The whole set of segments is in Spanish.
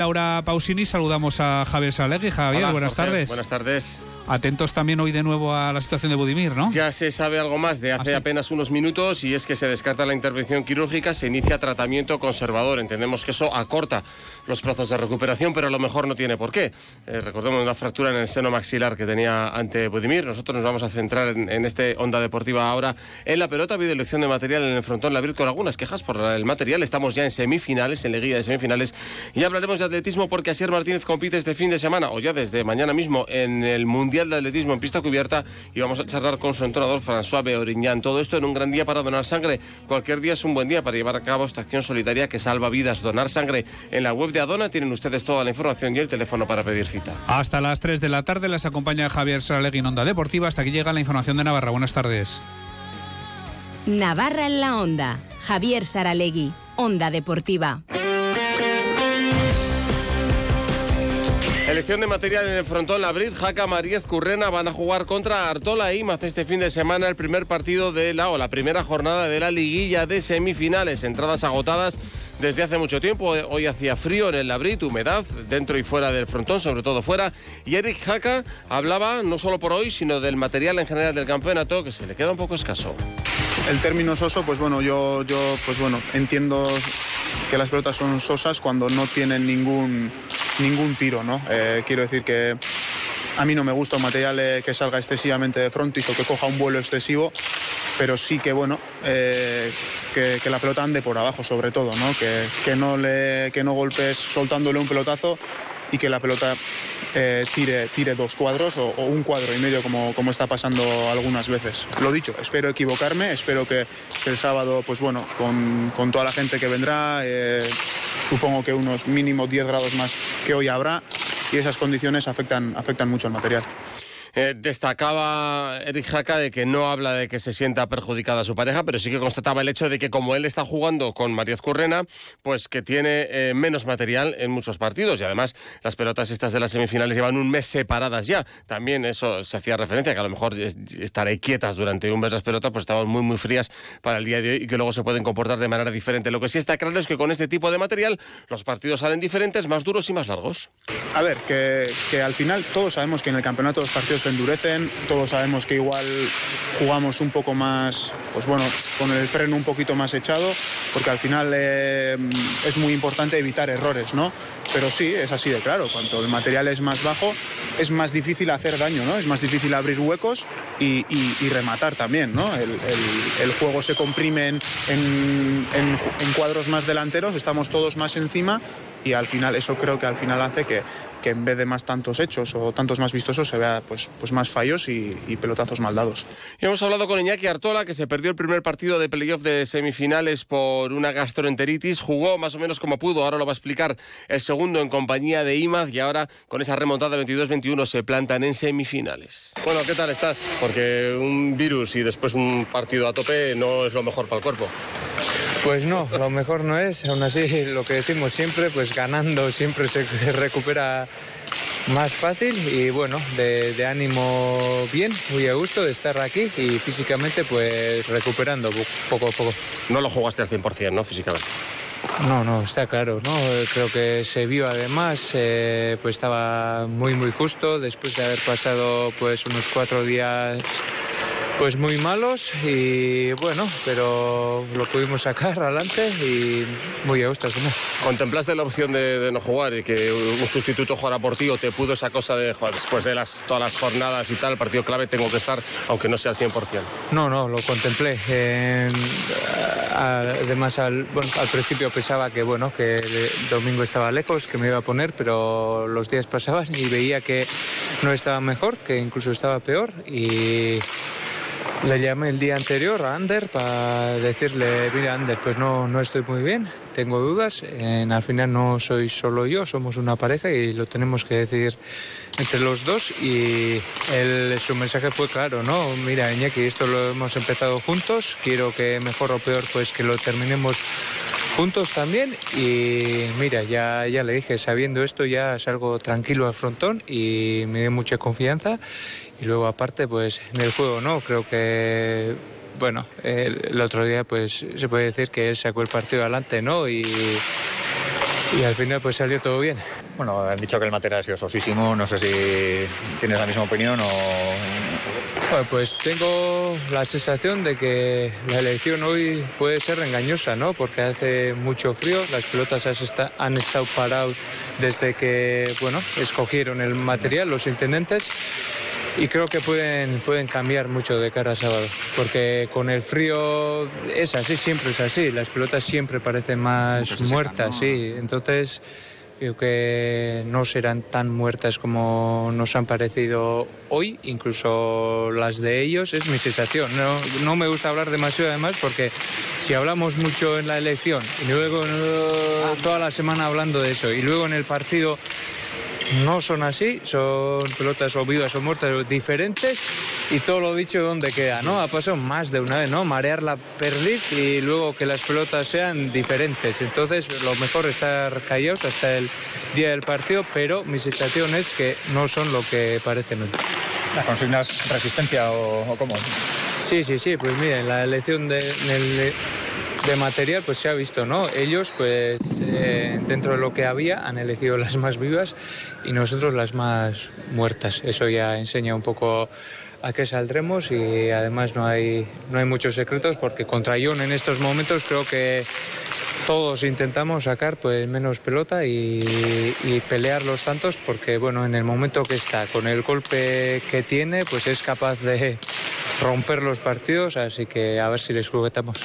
Laura Pausini, saludamos a Javier Salegui. Javier, buenas tardes. Buenas tardes. Atentos también hoy de nuevo a la situación de Budimir, ¿no? Ya se sabe algo más de hace apenas unos minutos y es que se descarta la intervención quirúrgica, se inicia tratamiento conservador. Entendemos que eso acorta los plazos de recuperación, pero a lo mejor no tiene por qué. Eh, recordemos una fractura en el seno maxilar que tenía ante Budimir. Nosotros nos vamos a centrar en, este Onda Deportiva ahora en la pelota. Ha habido elección de material en el frontón Labrit con algunas quejas por el material. Estamos ya en semifinales, en la guía de semifinales. Y hablaremos de atletismo porque Asier Martínez compite este fin de semana, o ya desde mañana mismo, en el Mundial de Atletismo en pista cubierta. Y vamos a charlar con su entrenador François Beoriñán. Todo esto en un gran día para donar sangre. Cualquier día es un buen día para llevar a cabo esta acción solidaria que salva vidas. Donar sangre en la web de Adona tienen ustedes toda la información y el teléfono para pedir cita. Hasta las 3 de la tarde les acompaña Javier Saralegui en Onda Deportiva. Hasta aquí llega la información de Navarra. Buenas tardes. Navarra en la Onda. Javier Saralegui, Onda Deportiva. Elección de material en el frontón. La Brit, Jaca, Mariez, Currena van a jugar contra Artola e Imaz este fin de semana el primer partido de la o la primera jornada de la liguilla de semifinales. Entradas agotadas desde hace mucho tiempo. Hoy hacía frío en el Labrit, humedad dentro y fuera del frontón, sobre todo fuera. Y Eric Jaca hablaba no solo por hoy, sino del material en general del campeonato que se le queda un poco escaso. El término soso, pues bueno, yo, yo pues bueno, entiendo que las pelotas son sosas cuando no tienen ningún, ningún tiro, ¿no? Eh, quiero decir que a mí no me gusta un material eh, que salga excesivamente de frontis o que coja un vuelo excesivo, pero sí que bueno, eh, que, la pelota ande por abajo sobre todo, ¿no? Que, que, no le, que no golpes soltándole un pelotazo y que la pelota eh, tire, tire dos cuadros o, un cuadro y medio como, como está pasando algunas veces. Lo dicho, espero equivocarme, espero que, el sábado, pues bueno, con, con, toda la gente que vendrá, eh, supongo que unos mínimo 10 grados más que hoy habrá y esas condiciones afectan, afectan mucho al material. Eh, destacaba Eric Jaca de que no habla de que se sienta perjudicada su pareja, pero sí que constataba el hecho de que como él está jugando con María Currena, pues que tiene eh, menos material en muchos partidos y además las pelotas estas de las semifinales llevan un mes separadas ya. También eso se hacía referencia que a lo mejor estaré quietas durante un mes las pelotas, pues estaban muy muy frías para el día de hoy y que luego se pueden comportar de manera diferente. Lo que sí está claro es que con este tipo de material los partidos salen diferentes, más duros y más largos. A ver, que, que al final todos sabemos que en el campeonato los partidos se endurecen. Todos sabemos que igual jugamos un poco más, pues bueno, con el freno un poquito más echado, porque al final eh, es muy importante evitar errores, ¿no? Pero sí, es así de claro. Cuanto el material es más bajo, es más difícil hacer daño, ¿no? Es más difícil abrir huecos y, rematar también, ¿no? El, juego se comprime en, en cuadros más delanteros, estamos todos más encima y al final eso creo que al final hace que, que en vez de más tantos hechos o tantos más vistosos se vea pues, pues más fallos y, pelotazos mal dados. Y hemos hablado con Iñaki Artola que se perdió el primer partido de playoff de semifinales por una gastroenteritis, jugó más o menos como pudo, ahora lo va a explicar el segundo en compañía de Imaz y ahora con esa remontada 22-21 se plantan en semifinales. Bueno, ¿qué tal estás? Porque un virus y después un partido a tope no es lo mejor para el cuerpo. Pues no, lo mejor no es, aún así lo que decimos siempre, pues ganando siempre se recupera más fácil y bueno, de, ánimo bien, muy a gusto de estar aquí y físicamente pues recuperando poco a poco. No lo jugaste al 100%, ¿no? Físicamente. No, no, está claro, ¿no? Creo que se vio además, eh, pues estaba muy muy justo después de haber pasado pues unos cuatro días pues muy malos y bueno, pero lo pudimos sacar adelante y muy a gusto. ¿no? ¿Contemplaste la opción de, no jugar y que un sustituto jugara por ti o te pudo esa cosa de jugar después de las, todas las jornadas y tal, partido clave tengo que estar, aunque no sea al 100%? No, no, lo contemplé. además, al, al principio pensaba que bueno, que el domingo estaba lejos, que me iba a poner, pero los días pasaban y veía que no estaba mejor, que incluso estaba peor y le llamé el día anterior a Ander para decirle, mira Ander, pues no, no estoy muy bien, tengo dudas, en, al final no soy solo yo, somos una pareja y lo tenemos que decir entre los dos y su mensaje fue claro, ¿no? Mira Iñaki, esto lo hemos empezado juntos, quiero que mejor o peor pues que lo terminemos juntos también y mira, ya, ya le dije, sabiendo esto ya salgo tranquilo al frontón y me dio mucha confianza y luego aparte pues en el juego no, creo que bueno, el, otro día pues se puede decir que él sacó el partido adelante, ¿no? Y y al final pues salió todo bien. Bueno, han dicho que el material ha sido sosísimo, no sé si tienes la misma opinión o... Bueno, pues tengo la sensación de que la elección hoy puede ser engañosa, ¿no? Porque hace mucho frío, las pelotas han estado parados desde que, bueno, escogieron el material los intendentes y creo que pueden, pueden cambiar mucho de cara a sábado, porque con el frío es así, siempre es así, las pelotas siempre parecen más muertas, sí, entonces creo que no serán tan muertas como nos han parecido hoy, incluso las de ellos, es mi sensación. No, no me gusta hablar demasiado además porque si hablamos mucho en la elección y luego toda la semana hablando de eso y luego en el partido no son así, son pelotas o vivas o muertas diferentes y todo lo dicho donde queda, ¿no? Ha pasado más de una vez, ¿no? Marear la perdiz y luego que las pelotas sean diferentes. Entonces, lo mejor es estar callados hasta el día del partido, pero mi sensación es que no son lo que parecen hoy. ¿La consignas resistencia o, cómo? Sí, sí, sí, pues miren, la elección de, de material pues se ha visto, ¿no? Ellos pues eh, dentro de lo que había han elegido las más vivas y nosotros las más muertas. Eso ya enseña un poco a qué saldremos y además no hay, no hay muchos secretos porque contra John en estos momentos creo que todos intentamos sacar pues menos pelota y, y, pelear los tantos porque bueno en el momento que está con el golpe que tiene pues es capaz de romper los partidos así que a ver si les juguetamos.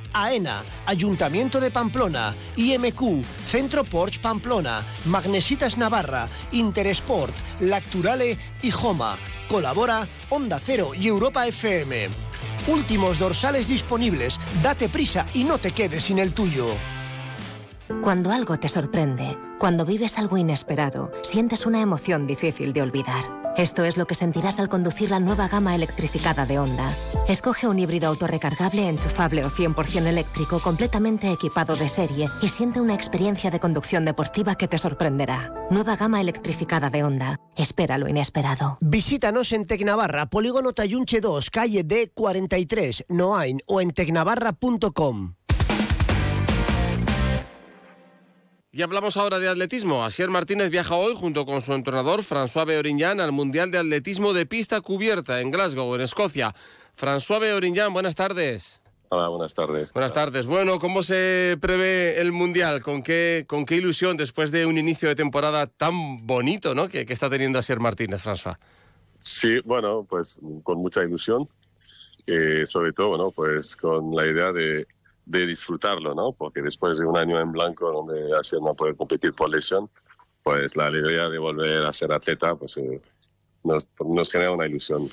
AENA, Ayuntamiento de Pamplona, IMQ, Centro Porsche Pamplona, Magnesitas Navarra, Interesport, Lacturale y Joma. Colabora Onda Cero y Europa FM. Últimos dorsales disponibles. Date prisa y no te quedes sin el tuyo. Cuando algo te sorprende, cuando vives algo inesperado, sientes una emoción difícil de olvidar. Esto es lo que sentirás al conducir la nueva gama electrificada de Honda. Escoge un híbrido autorrecargable, enchufable o 100% eléctrico completamente equipado de serie y siente una experiencia de conducción deportiva que te sorprenderá. Nueva gama electrificada de Honda. Espera lo inesperado. Visítanos en Tecnavarra, Polígono Tayunche 2, calle D43, Noain o en tecnavarra.com. Y hablamos ahora de atletismo. Asier Martínez viaja hoy junto con su entrenador François Beoriñán al Mundial de Atletismo de Pista Cubierta en Glasgow, en Escocia. François Beoriñán, buenas tardes. Hola, buenas tardes. Buenas tardes. Bueno, ¿cómo se prevé el Mundial? ¿Con qué, con qué ilusión después de un inicio de temporada tan bonito ¿no? que, está teniendo Asier Martínez, François? Sí, bueno, pues con mucha ilusión. Eh, sobre todo, ¿no? pues con la idea de de disfrutarlo, ¿no? Porque después de un año en blanco donde así no puede competir por lesión, pues la alegría de volver a ser atleta, pues eh, nos, nos genera una ilusión.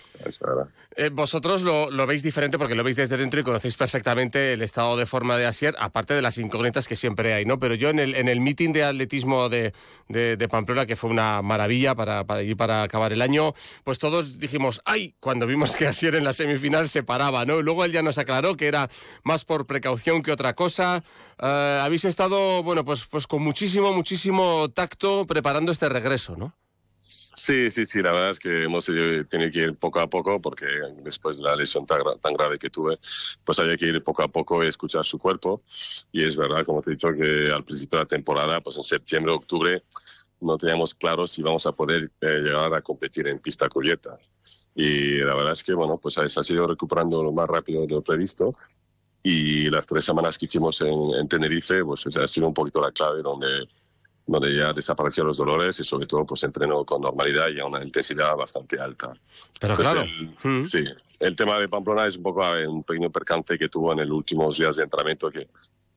Eh, vosotros lo, lo, veis diferente porque lo veis desde dentro y conocéis perfectamente el estado de forma de Asier, aparte de las incógnitas que siempre hay, ¿no? Pero yo en el, en el meeting de atletismo de, de, Pamplona, que fue una maravilla para, para, ir para acabar el año, pues todos dijimos, ¡ay! Cuando vimos que Asier en la semifinal se paraba, ¿no? luego él ya nos aclaró que era más por precaución que otra cosa. Eh, habéis estado, bueno, pues, pues con muchísimo, muchísimo tacto preparando este regreso, ¿no? Sí, sí, sí, la verdad es que hemos tenido que ir poco a poco porque después de la lesión tan, grave que tuve, pues había que ir poco a poco y escuchar su cuerpo. Y es verdad, como te he dicho, que al principio de la temporada, pues en septiembre, octubre, no teníamos claro si vamos a poder eh, llegar a competir en pista cubierta. Y la verdad es que, bueno, pues ha sido recuperando lo más rápido de lo previsto. Y las tres semanas que hicimos en, en Tenerife, pues ha sido un poquito la clave donde donde ya desaparecieron los dolores y sobre todo pues entreno con normalidad y a una intensidad bastante alta. Pero claro. Mm. Sí, el tema de Pamplona es un poco un pequeño percance que tuvo en los últimos días de entrenamiento que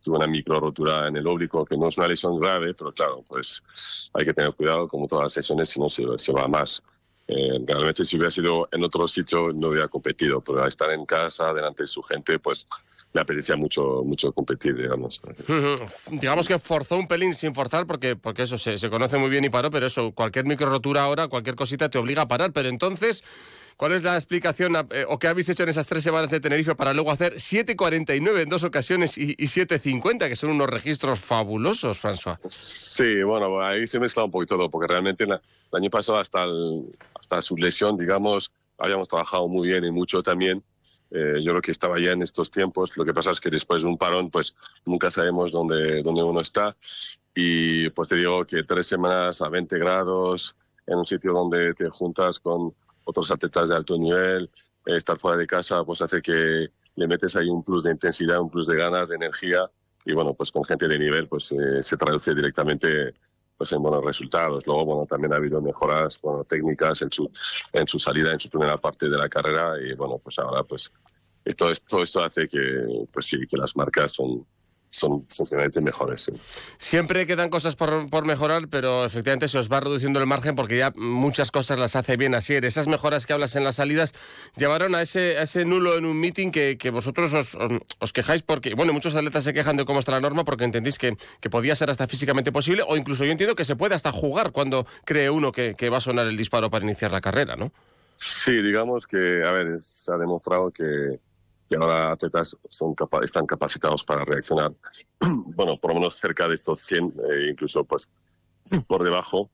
tuvo una micro rotura en el óblico, que no es una lesión grave, pero claro, pues hay que tener cuidado como todas las sesiones, si no se, se va más. Eh, realmente si hubiera sido en otro sitio no hubiera competido, pero al estar en casa delante de su gente, pues me apetecía mucho, mucho competir, digamos. Digamos que forzó un pelín sin forzar, porque, porque eso se, se conoce muy bien y paró, pero eso, cualquier micro rotura ahora, cualquier cosita te obliga a parar. Pero entonces, ¿cuál es la explicación eh, o qué habéis hecho en esas tres semanas de Tenerife para luego hacer 7.49 en dos ocasiones y, y 7.50, que son unos registros fabulosos, François? Sí, bueno, ahí se mezcla un poquito todo, porque realmente el año pasado hasta, hasta su lesión, digamos, habíamos trabajado muy bien y mucho también eh, yo creo que estaba ya en estos tiempos. Lo que pasa es que después de un parón, pues nunca sabemos dónde, dónde uno está. Y pues te digo que tres semanas a 20 grados, en un sitio donde te juntas con otros atletas de alto nivel, estar fuera de casa, pues hace que le metes ahí un plus de intensidad, un plus de ganas, de energía. Y bueno, pues con gente de nivel, pues eh, se traduce directamente pues en buenos resultados. Luego, bueno, también ha habido mejoras bueno, técnicas en su, en su salida, en su primera parte de la carrera y bueno, pues ahora pues esto, esto, esto hace que, pues sí, que las marcas son, son sinceramente mejores. Siempre quedan cosas por, por, mejorar, pero efectivamente se os va reduciendo el margen porque ya muchas cosas las hace bien así. Esas mejoras que hablas en las salidas llevaron a ese, a ese nulo en un meeting que, que vosotros os, os, quejáis porque, bueno, muchos atletas se quejan de cómo está la norma porque entendéis que, que, podía ser hasta físicamente posible o incluso yo entiendo que se puede hasta jugar cuando cree uno que, que va a sonar el disparo para iniciar la carrera, ¿no? Sí, digamos que, a ver, se ha demostrado que que ahora atletas son capa están capacitados para reaccionar, bueno, por lo menos cerca de estos 100, eh, incluso pues por debajo.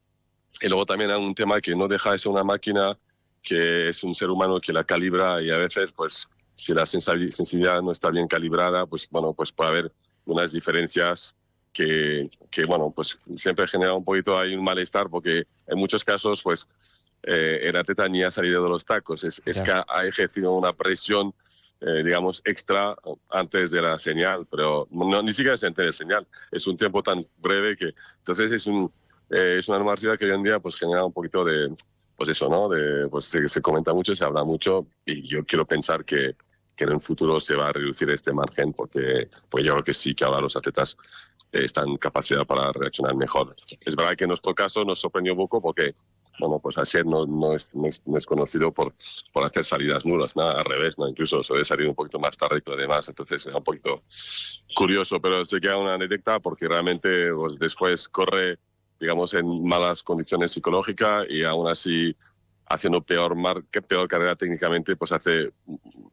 Y luego también hay un tema que no deja de ser una máquina que es un ser humano que la calibra y a veces, pues, si la sensibilidad no está bien calibrada, pues, bueno, pues puede haber unas diferencias que, que bueno, pues siempre genera un poquito ahí un malestar porque en muchos casos, pues, eh, el atleta ni ha salido de los tacos, es, es que ha ejercido una presión eh, digamos, extra antes de la señal, pero no, ni siquiera se entiende señal. Es un tiempo tan breve que, entonces es, un, eh, es una normativa que hoy en día pues genera un poquito de, pues eso, ¿no? De, pues se, se comenta mucho, se habla mucho y yo quiero pensar que, que en el futuro se va a reducir este margen porque pues yo creo que sí que ahora los atletas eh, están capacidad para reaccionar mejor. Es verdad que en nuestro caso nos sorprendió un poco porque bueno, pues ayer no, no, es, no, es, no es conocido por, por hacer salidas nulas, nada, al revés, ¿no? incluso suele salir un poquito más tarde que lo demás, entonces es un poquito curioso, pero se queda una anécdota porque realmente pues, después corre, digamos, en malas condiciones psicológicas y aún así haciendo peor, mar peor carrera técnicamente, pues hace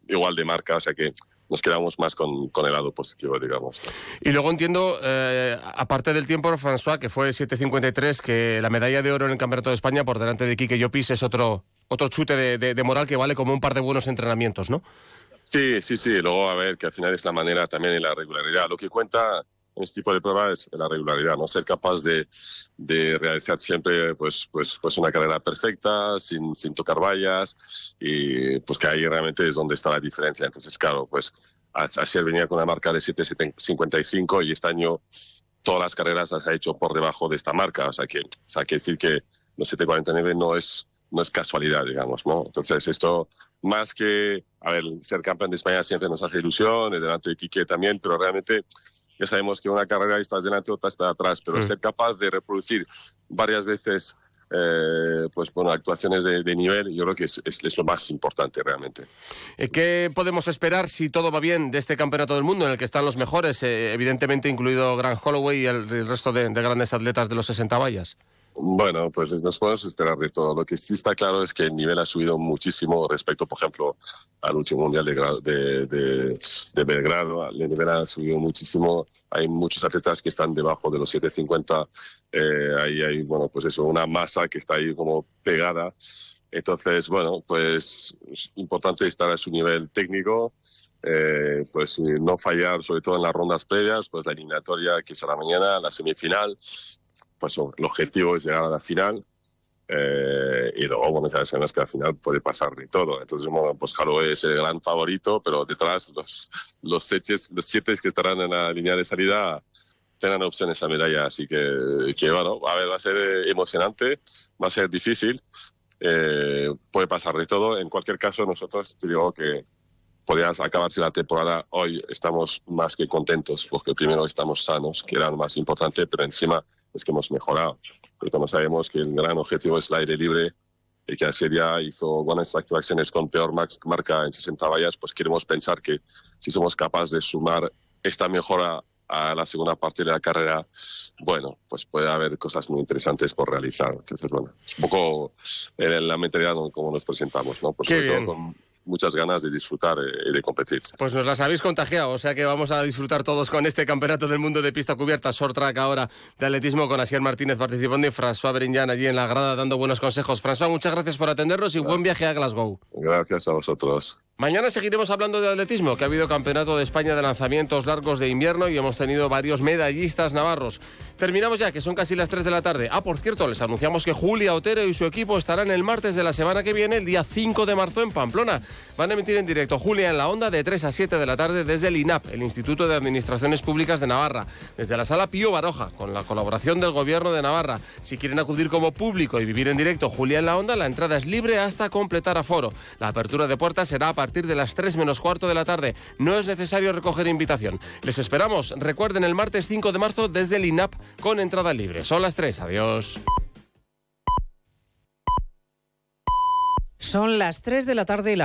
igual de marca, o sea que nos quedamos más con, con el lado positivo, digamos. Y luego entiendo, eh, aparte del tiempo, François, que fue 7.53, que la medalla de oro en el Campeonato de España por delante de Quique Llopis es otro, otro chute de, de, de moral que vale como un par de buenos entrenamientos, ¿no? Sí, sí, sí. Luego, a ver, que al final es la manera también y la regularidad. Lo que cuenta en este tipo de pruebas es la regularidad, ¿no? Ser capaz de, de realizar siempre pues, pues, pues una carrera perfecta, sin, sin tocar vallas, y pues que ahí realmente es donde está la diferencia. Entonces, claro, pues ayer venía con una marca de 7.55 y este año todas las carreras las ha hecho por debajo de esta marca. O sea, que, o sea, que decir que los 7.49 no es, no es casualidad, digamos, ¿no? Entonces, esto más que, a ver, ser campeón de España siempre nos hace ilusión, y delante de Quique también, pero realmente ya sabemos que una carrera estás delante, otra está atrás, pero mm. ser capaz de reproducir varias veces eh, pues bueno, actuaciones de, de, nivel, yo creo que es, es, es, lo más importante realmente. Eh, ¿Qué podemos esperar si todo va bien de este campeonato del mundo en el que están los mejores, eh, evidentemente incluido Grant Holloway y el, el resto de, de, grandes atletas de los 60 vallas? Bueno, pues nos podemos esperar de todo. Lo que sí está claro es que el nivel ha subido muchísimo respecto, por ejemplo, al último mundial de, de, de, Belgrado. El nivel ha subido muchísimo. Hay muchos atletas que están debajo de los 750. Eh, ahí hay, bueno, pues eso, una masa que está ahí como pegada. Entonces, bueno, pues es importante estar a su nivel técnico. Eh, pues no fallar, sobre todo en las rondas previas, pues la eliminatoria que será mañana, la semifinal, pues el objetivo es llegar a la final eh, y luego, bueno, ya sabemos que al final puede pasar de todo. Entonces, bueno, pues Holloway es el gran favorito, pero detrás los, los, los siete que estarán en la línea de salida tengan opciones a medalla. Así que, que, bueno, a ver, va a ser emocionante, va a ser difícil, eh, puede pasar de todo. En cualquier caso, nosotros te digo que podrías acabarse la temporada hoy, estamos más que contentos, porque primero estamos sanos, que era lo más importante, pero encima es que hemos mejorado. Porque como sabemos que el gran objetivo es el aire libre y que Asiria hizo buenas actuaciones con peor marca en 60 vallas, pues queremos pensar que si somos capaces de sumar esta mejora a la segunda parte de la carrera, bueno, pues puede haber cosas muy interesantes por realizar. Entonces, bueno, es un poco en la mentalidad como nos presentamos, ¿no? Pues sobre todo con muchas ganas de disfrutar eh, y de competir. Pues nos las habéis contagiado, o sea que vamos a disfrutar todos con este Campeonato del Mundo de Pista Cubierta, short track ahora de atletismo con Asier Martínez participando y François Berinjan allí en la grada dando buenos consejos. François, muchas gracias por atendernos y buen viaje a Glasgow. Gracias a vosotros. Mañana seguiremos hablando de atletismo, que ha habido Campeonato de España de lanzamientos largos de invierno y hemos tenido varios medallistas navarros. Terminamos ya, que son casi las 3 de la tarde. Ah, por cierto, les anunciamos que Julia Otero y su equipo estarán el martes de la semana que viene, el día 5 de marzo, en Pamplona. Van a emitir en directo Julia en la onda de 3 a 7 de la tarde desde el INAP, el Instituto de Administraciones Públicas de Navarra, desde la sala Pío Baroja, con la colaboración del Gobierno de Navarra. Si quieren acudir como público y vivir en directo Julia en la onda, la entrada es libre hasta completar aforo. La apertura de puertas será a partir de las 3 menos cuarto de la tarde. No es necesario recoger invitación. Les esperamos. Recuerden el martes 5 de marzo desde el INAP con entrada libre. Son las 3. Adiós. Son las 3 de la tarde y la